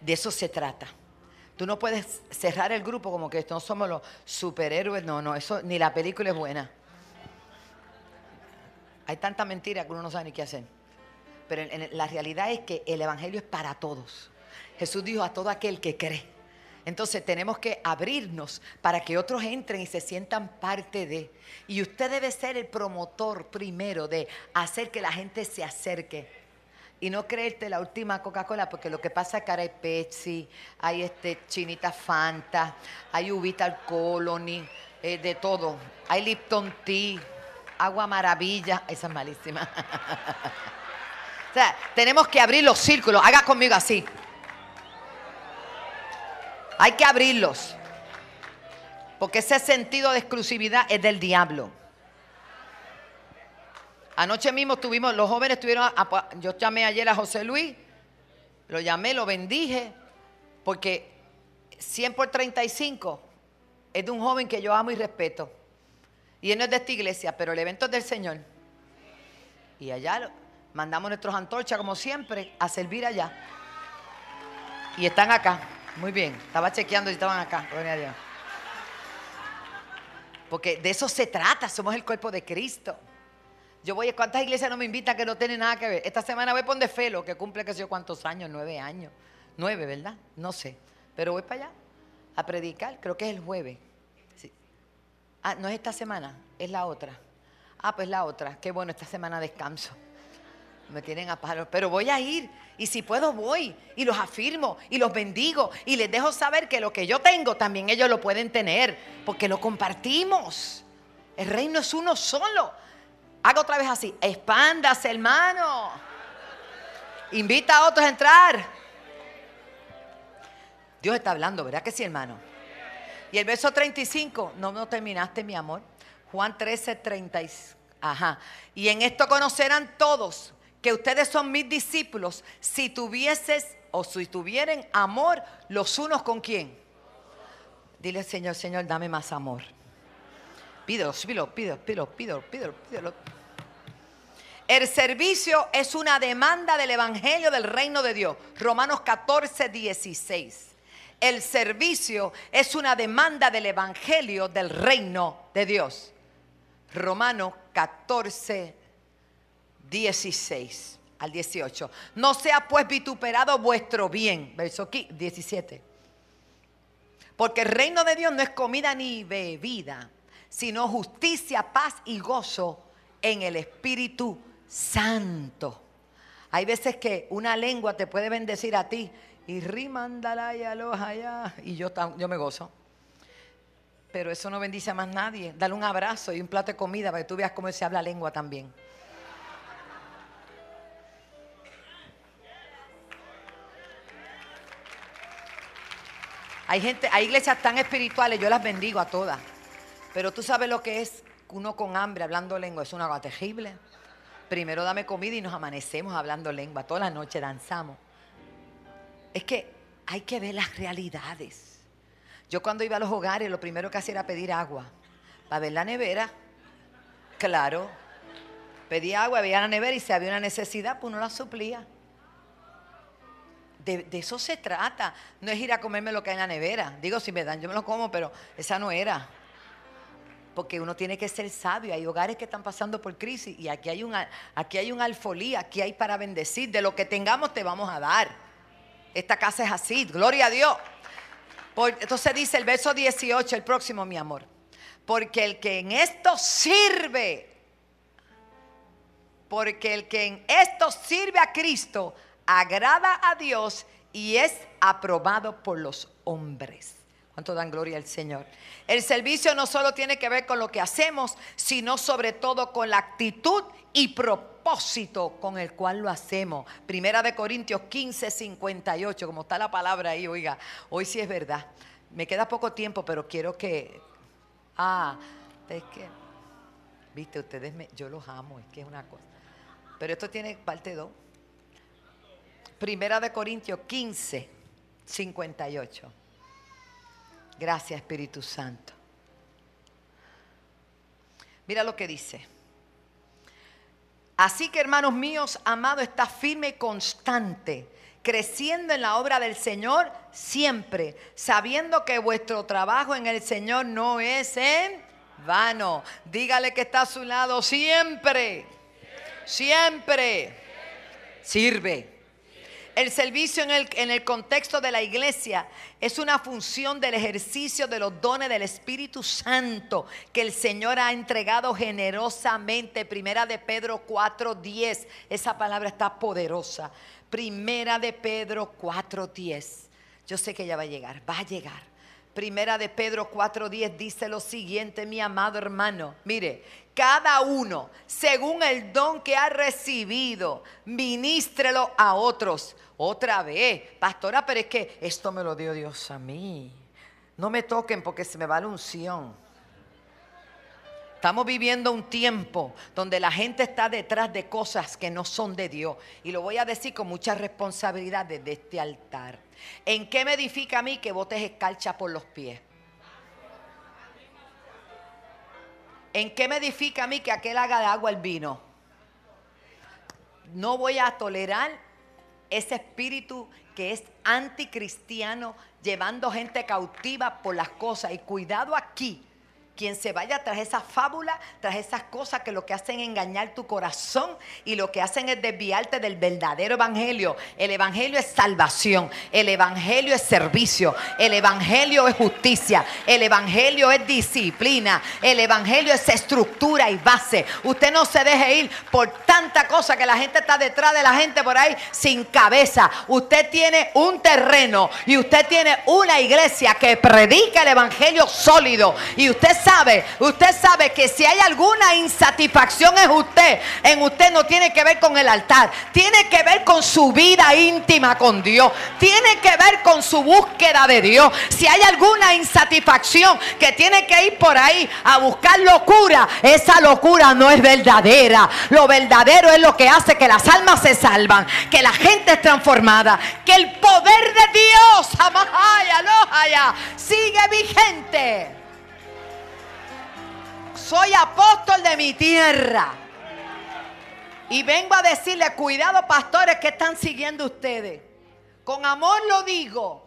De eso se trata. Tú no puedes cerrar el grupo como que no somos los superhéroes. No, no, eso ni la película es buena. Hay tanta mentira que uno no sabe ni qué hacer. Pero la realidad es que el Evangelio es para todos. Jesús dijo a todo aquel que cree. Entonces tenemos que abrirnos para que otros entren y se sientan parte de. Y usted debe ser el promotor primero de hacer que la gente se acerque. Y no creerte la última Coca-Cola, porque lo que pasa es que ahora hay Pepsi, hay este chinita Fanta, hay uvita al colony, eh, de todo. Hay Lipton Tea, agua maravilla, esa es malísima. *laughs* o sea, tenemos que abrir los círculos. Haga conmigo así. Hay que abrirlos. Porque ese sentido de exclusividad es del diablo. Anoche mismo tuvimos, los jóvenes estuvieron, a- yo llamé ayer a José Luis, lo llamé, lo bendije, porque 100 por 35 es de un joven que yo amo y respeto. Y él no es de esta iglesia, pero el evento es del Señor. Y allá mandamos nuestros antorchas, como siempre, a servir allá. Y están acá. Muy bien. Estaba chequeando si estaban acá. A. Porque de eso se trata. Somos el cuerpo de Cristo. Yo voy, ¿cuántas iglesias no me invitan que no tienen nada que ver? Esta semana voy por Felo, que cumple que sé yo cuántos años, nueve años. Nueve, ¿verdad? No sé. Pero voy para allá a predicar, creo que es el jueves. Sí. Ah, no es esta semana, es la otra. Ah, pues la otra. Qué bueno, esta semana descanso. Me tienen a pájaros, pero voy a ir. Y si puedo, voy. Y los afirmo y los bendigo. Y les dejo saber que lo que yo tengo también ellos lo pueden tener. Porque lo compartimos. El reino es uno solo. Haga otra vez así. Expándase, hermano. Invita a otros a entrar. Dios está hablando, ¿verdad que sí, hermano? Y el verso 35, no, no terminaste, mi amor. Juan 13, 30. Ajá. Y en esto conocerán todos que ustedes son mis discípulos si tuvieses o si tuvieran amor los unos con quién. Dile, Señor, Señor, dame más amor. Pídelo, pídelo, pídelo, pídelo, pídelo, pídelo. El servicio es una demanda del Evangelio del Reino de Dios. Romanos 14, 16. El servicio es una demanda del Evangelio del Reino de Dios. Romanos 14, 16 al 18. No sea pues vituperado vuestro bien. Verso 17. Porque el reino de Dios no es comida ni bebida, sino justicia, paz y gozo en el Espíritu Santo. Hay veces que una lengua te puede bendecir a ti y rimandala y allá y yo, yo me gozo. Pero eso no bendice a más nadie. Dale un abrazo y un plato de comida para que tú veas cómo se habla lengua también. Hay gente, hay iglesias tan espirituales, yo las bendigo a todas. Pero tú sabes lo que es uno con hambre hablando lengua, es una cosa terrible. Primero dame comida y nos amanecemos hablando lengua, toda la noche danzamos. Es que hay que ver las realidades. Yo cuando iba a los hogares, lo primero que hacía era pedir agua. Para ver la nevera, claro. Pedía agua, veía la nevera y si había una necesidad, pues uno la suplía. De, eso se trata. No es ir a comerme lo que hay en la nevera. Digo, si me dan, yo me lo como, pero esa no era. Porque uno tiene que ser sabio. Hay hogares que están pasando por crisis y aquí hay, un, aquí hay un alfolí, aquí hay para bendecir. De lo que tengamos te vamos a dar. Esta casa es así, gloria a Dios. entonces dice el verso 18, el próximo, mi amor. Porque el que en esto sirve, porque el que en esto sirve a Cristo, agrada a Dios y es aprobado por los hombres. ¿Cuánto dan gloria al Señor? El servicio no solo tiene que ver con lo que hacemos, sino sobre todo con la actitud y propósito con el cual lo hacemos. Primera de Corintios 15, 58, como está la palabra ahí, oiga, hoy sí es verdad. Me queda poco tiempo, pero quiero que... Ah, es que... Viste, ustedes, me, yo los amo, es que es una cosa. Pero esto tiene parte 2. Primera de Corintios 15, 58. Gracias Espíritu Santo. Mira lo que dice. Así que hermanos míos, amado, está firme y constante, creciendo en la obra del Señor siempre, sabiendo que vuestro trabajo en el Señor no es en vano. Dígale que está a su lado siempre, siempre. Sirve. El servicio en el, en el, contexto de la iglesia es una función del ejercicio de los dones del Espíritu Santo que el Señor ha entregado generosamente. Primera de Pedro 4.10. Esa palabra está poderosa. Primera de Pedro 4.10. Yo sé que ella va a llegar, va a llegar. Primera de Pedro 4:10 dice lo siguiente, mi amado hermano. Mire, cada uno, según el don que ha recibido, ministrelo a otros. Otra vez, pastora, pero es que esto me lo dio Dios a mí. No me toquen porque se me va la unción. Estamos viviendo un tiempo donde la gente está detrás de cosas que no son de Dios. Y lo voy a decir con mucha responsabilidad desde este altar. ¿En qué me edifica a mí que botes escarcha por los pies? ¿En qué me edifica a mí que aquel haga de agua el vino? No voy a tolerar ese espíritu que es anticristiano llevando gente cautiva por las cosas. Y cuidado aquí quien se vaya tras esa fábula, tras esas cosas que lo que hacen es engañar tu corazón y lo que hacen es desviarte del verdadero evangelio. El evangelio es salvación, el evangelio es servicio, el evangelio es justicia, el evangelio es disciplina, el evangelio es estructura y base. Usted no se deje ir por tanta cosa que la gente está detrás de la gente por ahí sin cabeza. Usted tiene un terreno y usted tiene una iglesia que predica el evangelio sólido y usted sabe, usted sabe que si hay alguna insatisfacción en usted, en usted no tiene que ver con el altar, tiene que ver con su vida íntima con Dios, tiene que ver con su búsqueda de Dios. Si hay alguna insatisfacción que tiene que ir por ahí a buscar locura, esa locura no es verdadera. Lo verdadero es lo que hace que las almas se salvan, que la gente es transformada, que el poder de Dios, amahaya, alojaya, sigue vigente. Soy apóstol de mi tierra. Y vengo a decirle, cuidado pastores que están siguiendo ustedes. Con amor lo digo.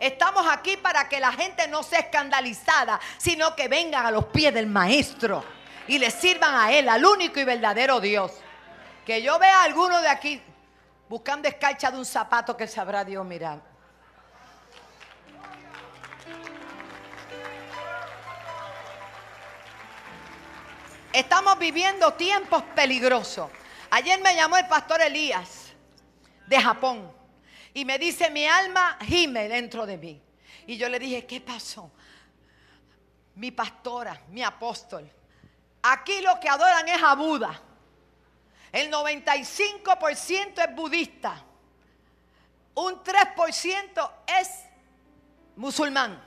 Estamos aquí para que la gente no sea escandalizada, sino que vengan a los pies del maestro y le sirvan a él, al único y verdadero Dios. Que yo vea a alguno de aquí buscando escarcha de un zapato que sabrá Dios mirar. Estamos viviendo tiempos peligrosos. Ayer me llamó el pastor Elías de Japón y me dice, mi alma gime dentro de mí. Y yo le dije, ¿qué pasó? Mi pastora, mi apóstol. Aquí lo que adoran es a Buda. El 95% es budista. Un 3% es musulmán.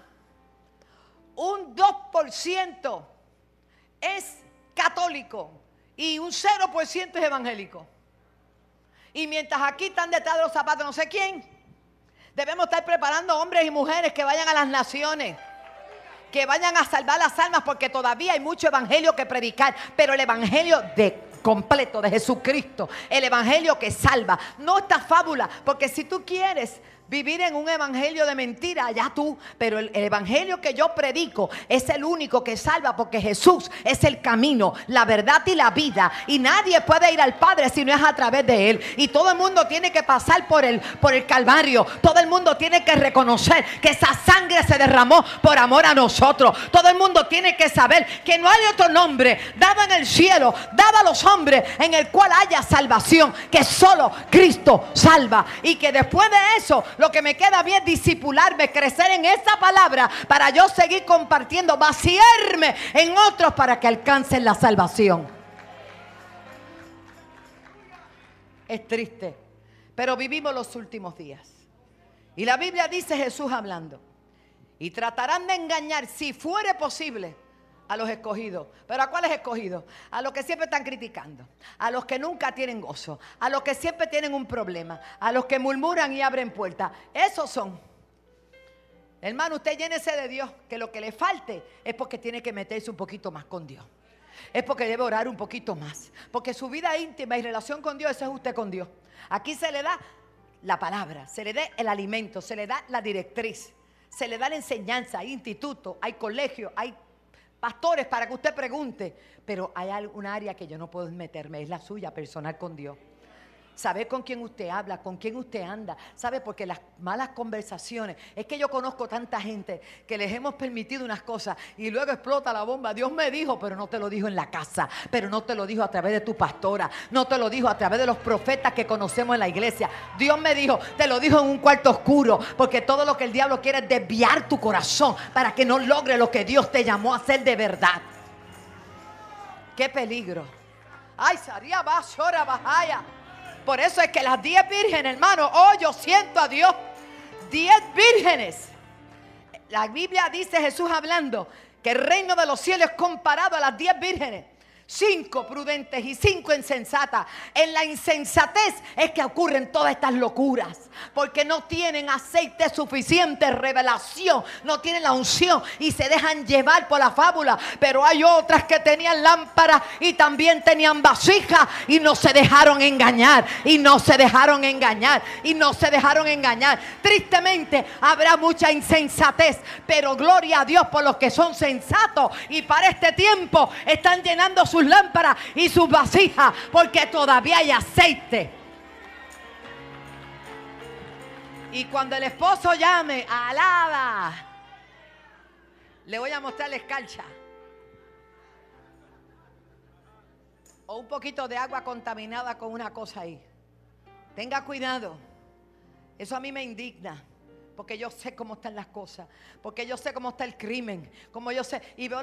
Un 2% es católico y un 0% es evangélico. Y mientras aquí están detrás de los zapatos no sé quién, debemos estar preparando hombres y mujeres que vayan a las naciones que vayan a salvar las almas porque todavía hay mucho evangelio que predicar, pero el evangelio de completo de Jesucristo, el evangelio que salva, no esta fábula, porque si tú quieres vivir en un evangelio de mentira, ya tú, pero el, el, evangelio que yo predico es el único que salva porque Jesús es el camino, la verdad y la vida. Y nadie puede ir al Padre si no es a través de él. Y todo el mundo tiene que pasar por el por el Calvario, todo el mundo tiene que reconocer que esa sangre se derramó por amor a nosotros. Todo el mundo tiene que saber que no hay otro nombre dado en el cielo, dado a los hombres en el cual haya salvación, que solo Cristo salva. Y que después de eso lo que me queda bien es disipularme, crecer en esa palabra para yo seguir compartiendo, vaciarme en otros para que alcancen la salvación. Es triste, pero vivimos los últimos días. Y la Biblia dice Jesús hablando. Y tratarán de engañar, si fuere posible, a los escogidos. ¿Pero a cuáles escogidos? A los que siempre están criticando, a los que nunca tienen gozo, a los que siempre tienen un problema, a los que murmuran y abren puertas. Esos son. Hermano, usted llénese de Dios, que lo que le falte es porque tiene que meterse un poquito más con Dios. Es porque debe orar un poquito más. Porque su vida íntima y relación con Dios, eso es usted con Dios. Aquí se le da la palabra, se le da el alimento, se le da la directriz, se le da la enseñanza, hay instituto, hay colegio, hay pastores para que usted pregunte, pero hay un área que yo no puedo meterme, es la suya personal con Dios. Saber con quién usted habla, con quién usted anda. ¿Sabe? Porque las malas conversaciones. Es que yo conozco tanta gente que les hemos permitido unas cosas y luego explota la bomba. Dios me dijo, pero no te lo dijo en la casa. Pero no te lo dijo a través de tu pastora. No te lo dijo a través de los profetas que conocemos en la iglesia. Dios me dijo, te lo dijo en un cuarto oscuro. Porque todo lo que el diablo quiere es desviar tu corazón para que no logre lo que Dios te llamó a hacer de verdad. Qué peligro. Ay, Saría Bashora Bajaya. Por eso es que las diez vírgenes, hermano, oh, yo siento a Dios. Diez vírgenes. La Biblia dice Jesús hablando que el reino de los cielos es comparado a las diez vírgenes. Cinco prudentes y cinco insensatas. En la insensatez es que ocurren todas estas locuras, porque no tienen aceite suficiente, revelación, no tienen la unción y se dejan llevar por la fábula. Pero hay otras que tenían lámpara y también tenían vasija y no se dejaron engañar, y no se dejaron engañar, y no se dejaron engañar. Tristemente habrá mucha insensatez, pero gloria a Dios por los que son sensatos y para este tiempo están llenando sus lámparas y sus vasijas porque todavía hay aceite. Y cuando el esposo llame, alaba, le voy a mostrar la escarcha. O un poquito de agua contaminada con una cosa ahí. Tenga cuidado. Eso a mí me indigna. Porque yo sé cómo están las cosas. Porque yo sé cómo está el crimen. Como yo sé. Y veo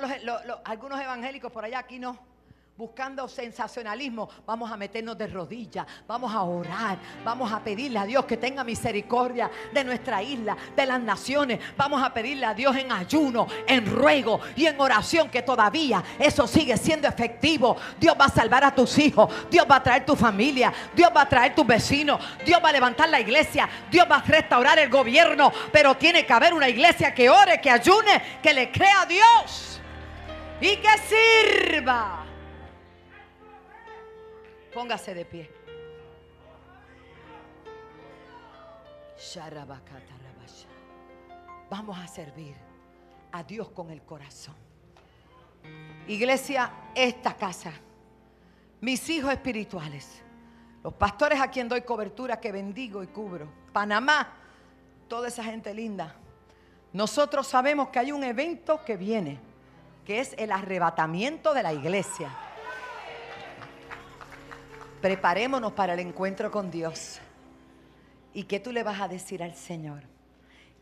algunos evangélicos por allá, aquí no. Buscando sensacionalismo, vamos a meternos de rodillas, vamos a orar, vamos a pedirle a Dios que tenga misericordia de nuestra isla, de las naciones. Vamos a pedirle a Dios en ayuno, en ruego y en oración que todavía eso sigue siendo efectivo. Dios va a salvar a tus hijos, Dios va a traer tu familia, Dios va a traer tus vecinos, Dios va a levantar la iglesia, Dios va a restaurar el gobierno, pero tiene que haber una iglesia que ore, que ayune, que le crea a Dios y que sirva. Póngase de pie. Vamos a servir a Dios con el corazón. Iglesia, esta casa, mis hijos espirituales, los pastores a quien doy cobertura, que bendigo y cubro, Panamá, toda esa gente linda. Nosotros sabemos que hay un evento que viene, que es el arrebatamiento de la iglesia. Preparémonos para el encuentro con Dios. ¿Y qué tú le vas a decir al Señor?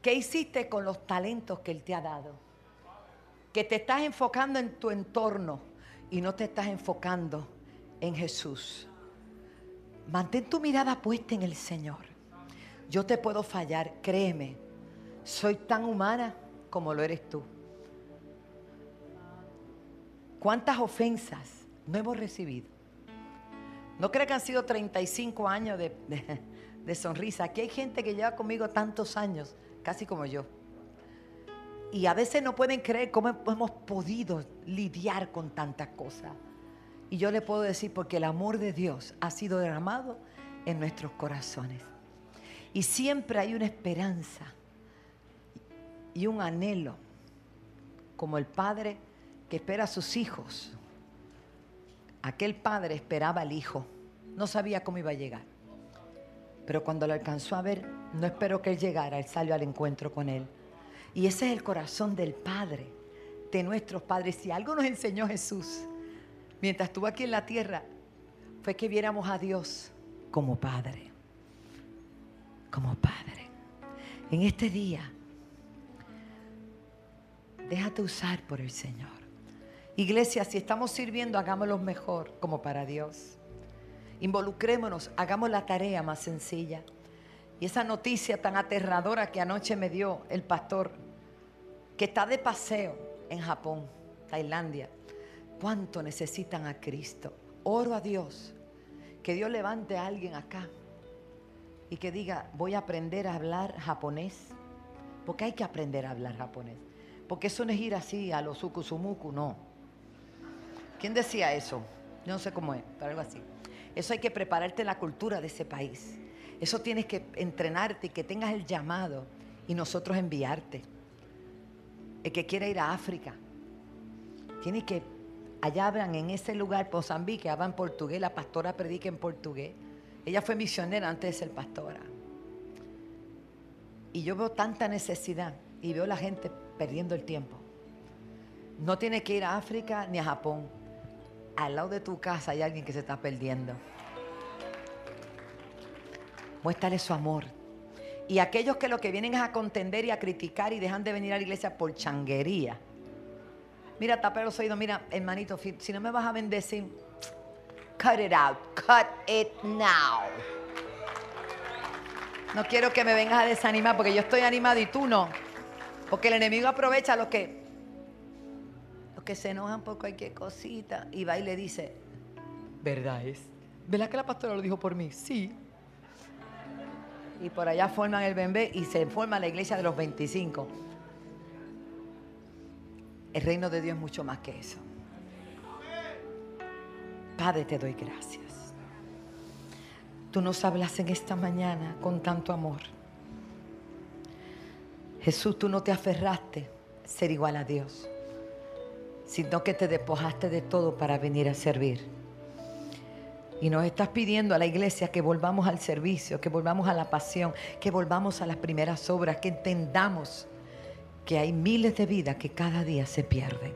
¿Qué hiciste con los talentos que Él te ha dado? Que te estás enfocando en tu entorno y no te estás enfocando en Jesús. Mantén tu mirada puesta en el Señor. Yo te puedo fallar, créeme. Soy tan humana como lo eres tú. ¿Cuántas ofensas no hemos recibido? No creo que han sido 35 años de, de- de sonrisa. Aquí hay gente que lleva conmigo tantos años, casi como yo. Y a veces no pueden creer cómo hemos podido lidiar con tantas cosas. Y yo le puedo decir porque el amor de Dios ha sido derramado en nuestros corazones. Y siempre hay una esperanza y un anhelo, como el padre que espera a sus hijos. Aquel padre esperaba al hijo, no sabía cómo iba a llegar. Pero cuando lo alcanzó a ver, no esperó que él llegara, él salió al encuentro con él. Y ese es el corazón del Padre, de nuestros padres. Si algo nos enseñó Jesús mientras estuvo aquí en la tierra, fue que viéramos a Dios como Padre. Como Padre. En este día, déjate usar por el Señor. Iglesia, si estamos sirviendo, hagámoslo mejor como para Dios. Involucrémonos, hagamos la tarea más sencilla. Y esa noticia tan aterradora que anoche me dio el pastor, que está de paseo en Japón, Tailandia. ¿Cuánto necesitan a Cristo? Oro a Dios, que Dios levante a alguien acá y que diga, voy a aprender a hablar japonés. Porque hay que aprender a hablar japonés. Porque eso no es ir así a los sukusumuku, no. ¿Quién decía eso? Yo no sé cómo es, pero algo así. Eso hay que prepararte la cultura de ese país. Eso tienes que entrenarte y que tengas el llamado y nosotros enviarte. El que quiera ir a África, tiene que, allá hablan en ese lugar, Mozambique, hablan portugués, la pastora predica en portugués. Ella fue misionera antes de ser pastora. Y yo veo tanta necesidad y veo la gente perdiendo el tiempo. No tienes que ir a África ni a Japón. Al lado de tu casa hay alguien que se está perdiendo. Muéstrale su amor. Y aquellos que lo que vienen es a contender y a criticar y dejan de venir a la iglesia por changuería. Mira, tapa los oídos, mira, hermanito, si no me vas a bendecir, cut it out, cut it now. No quiero que me vengas a desanimar porque yo estoy animado y tú no. Porque el enemigo aprovecha lo que, lo que que se enojan por cualquier cosita y va y le dice, ¿verdad es? ¿Verdad que la pastora lo dijo por mí? Sí. Y por allá forman el bebé y se forma la iglesia de los 25. El reino de Dios es mucho más que eso. Padre, te doy gracias. Tú nos hablas en esta mañana con tanto amor. Jesús, tú no te aferraste a ser igual a Dios, sino que te despojaste de todo para venir a servir. Y nos estás pidiendo a la iglesia que volvamos al servicio, que volvamos a la pasión, que volvamos a las primeras obras, que entendamos que hay miles de vidas que cada día se pierden.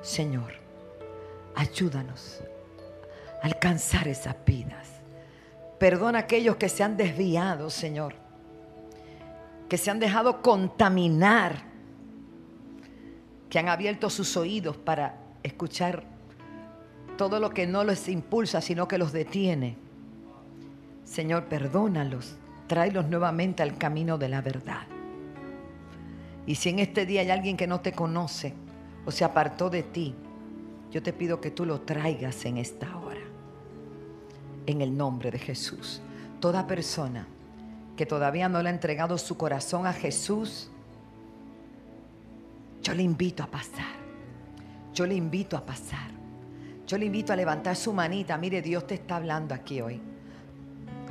Señor, ayúdanos a alcanzar esas vidas. Perdona a aquellos que se han desviado, Señor, que se han dejado contaminar, que han abierto sus oídos para escuchar todo lo que no los impulsa, sino que los detiene. Señor, perdónalos, tráelos nuevamente al camino de la verdad. Y si en este día hay alguien que no te conoce o se apartó de ti, yo te pido que tú lo traigas en esta hora. En el nombre de Jesús. Toda persona que todavía no le ha entregado su corazón a Jesús, yo le invito a pasar. Yo le invito a pasar. Yo le invito a levantar su manita. Mire, Dios te está hablando aquí hoy.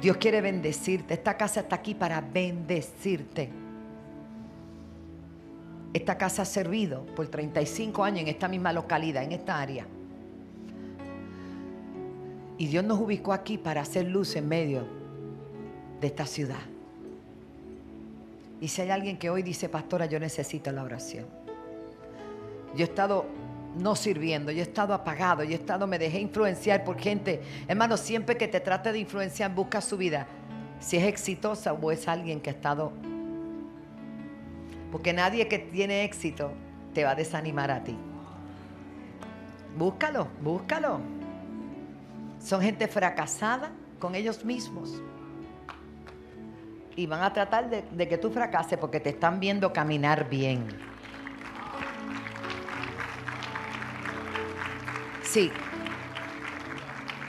Dios quiere bendecirte. Esta casa está aquí para bendecirte. Esta casa ha servido por 35 años en esta misma localidad, en esta área. Y Dios nos ubicó aquí para hacer luz en medio de esta ciudad. Y si hay alguien que hoy dice, pastora, yo necesito la oración. Yo he estado no sirviendo, yo he estado apagado, yo he estado, me dejé influenciar por gente. Hermano, siempre que te trate de influenciar, busca su vida. Si es exitosa o es alguien que ha estado... Porque nadie que tiene éxito te va a desanimar a ti. Búscalo, búscalo. Son gente fracasada con ellos mismos. Y van a tratar de, de que tú fracases porque te están viendo caminar bien. Sí.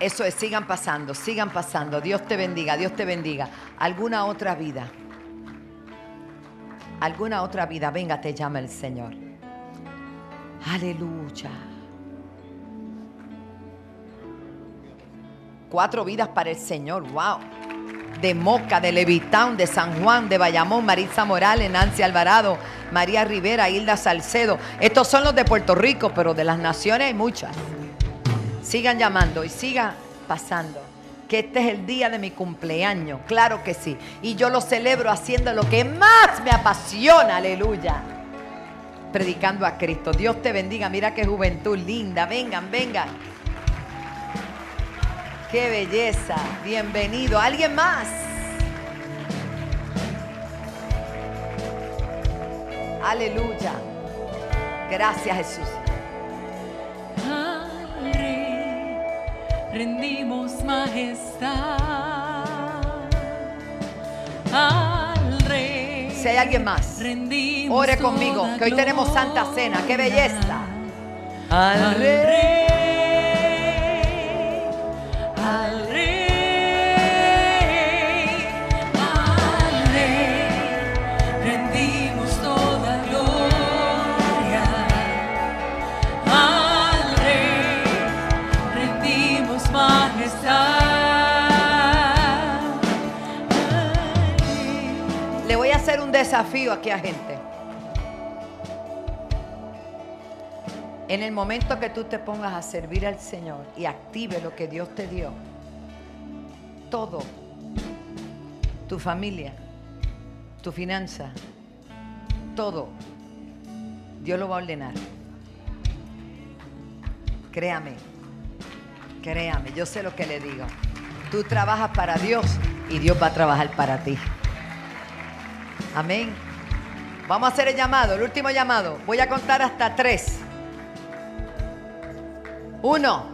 Eso es, sigan pasando, sigan pasando. Dios te bendiga, Dios te bendiga. Alguna otra vida. Alguna otra vida. Venga, te llama el Señor. Aleluya. Cuatro vidas para el Señor. Wow. De Moca, de Levitown, de San Juan, de Bayamón, Marisa Morales, Nancy Alvarado, María Rivera, Hilda Salcedo. Estos son los de Puerto Rico, pero de las naciones hay muchas. Sigan llamando y sigan pasando. Que este es el día de mi cumpleaños, claro que sí. Y yo lo celebro haciendo lo que más me apasiona, aleluya. Predicando a Cristo. Dios te bendiga, mira qué juventud linda. Vengan, vengan. Qué belleza. Bienvenido. ¿Alguien más? Aleluya. Gracias Jesús. Rendimos majestad. Al Rey. Si hay alguien más, rendimos ore conmigo, que hoy tenemos Santa Cena. ¡Qué belleza! Al Rey. Al Rey. Al desafío aquí a gente. En el momento que tú te pongas a servir al Señor y active lo que Dios te dio, todo, tu familia, tu finanza, todo, Dios lo va a ordenar. Créame, créame, yo sé lo que le digo. Tú trabajas para Dios y Dios va a trabajar para ti. Amén. Vamos a hacer el llamado, el último llamado. Voy a contar hasta tres. Uno,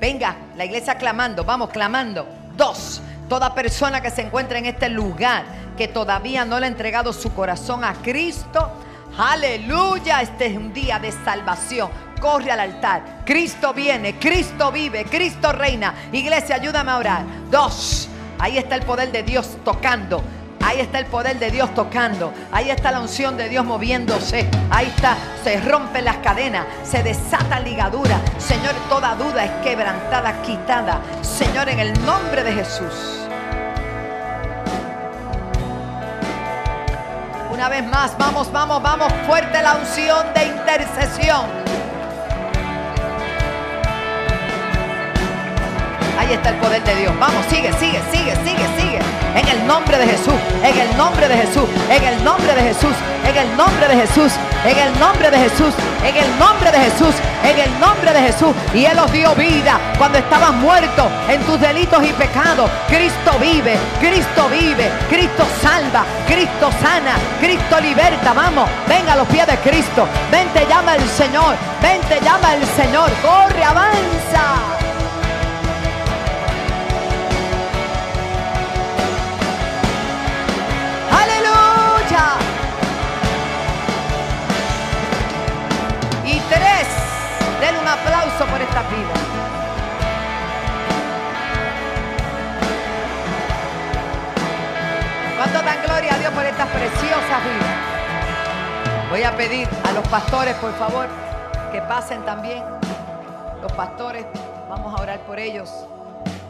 venga, la iglesia clamando, vamos clamando. Dos, toda persona que se encuentre en este lugar que todavía no le ha entregado su corazón a Cristo, Aleluya, este es un día de salvación. Corre al altar. Cristo viene, Cristo vive, Cristo reina. Iglesia, ayúdame a orar. Dos. Ahí está el poder de Dios tocando. Ahí está el poder de Dios tocando. Ahí está la unción de Dios moviéndose. Ahí está. Se rompen las cadenas. Se desata ligadura. Señor, toda duda es quebrantada, quitada. Señor, en el nombre de Jesús. Una vez más, vamos, vamos, vamos. Fuerte la unción de intercesión. Ahí está el poder de Dios. Vamos, sigue, sigue, sigue, sigue, sigue. En el nombre de Jesús, en el nombre de Jesús, en el nombre de Jesús, en el nombre de Jesús, en el nombre de Jesús, en el nombre de Jesús, en el nombre de Jesús. Y Él os dio vida cuando estabas muerto en tus delitos y pecados. Cristo vive, Cristo vive, Cristo salva, Cristo sana, Cristo liberta. Vamos, venga a los pies de Cristo. Ven, te llama el Señor, ven, te llama el Señor. Corre, avanza. Y tres, den un aplauso por esta vida. ¿Cuánto dan gloria a Dios por estas preciosas vidas? Voy a pedir a los pastores, por favor, que pasen también. Los pastores, vamos a orar por ellos,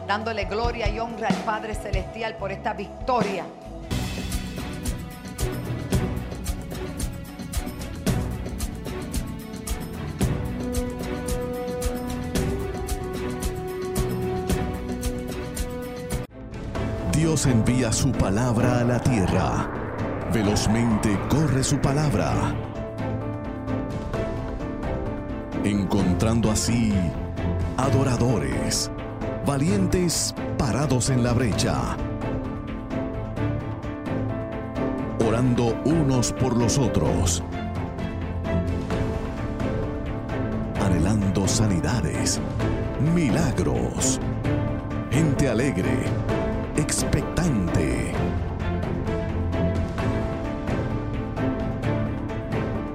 dándole gloria y honra al Padre Celestial por esta victoria. Dios envía su palabra a la tierra. Velozmente corre su palabra. Encontrando así adoradores, valientes parados en la brecha. Orando unos por los otros. Anhelando sanidades, milagros, gente alegre expectante.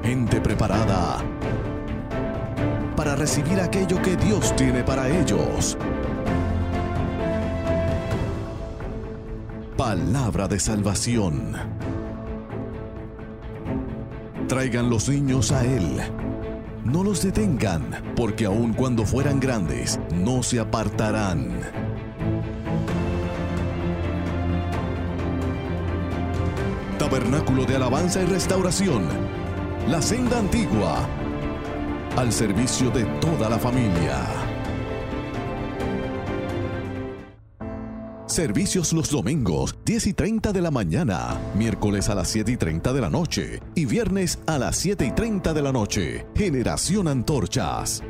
Gente preparada para recibir aquello que Dios tiene para ellos. Palabra de salvación. Traigan los niños a Él. No los detengan, porque aun cuando fueran grandes, no se apartarán. De Alabanza y Restauración. La Senda Antigua. Al servicio de toda la familia. Servicios los domingos, 10 y 30 de la mañana, miércoles a las 7 y 30 de la noche y viernes a las 7 y 30 de la noche. Generación Antorchas.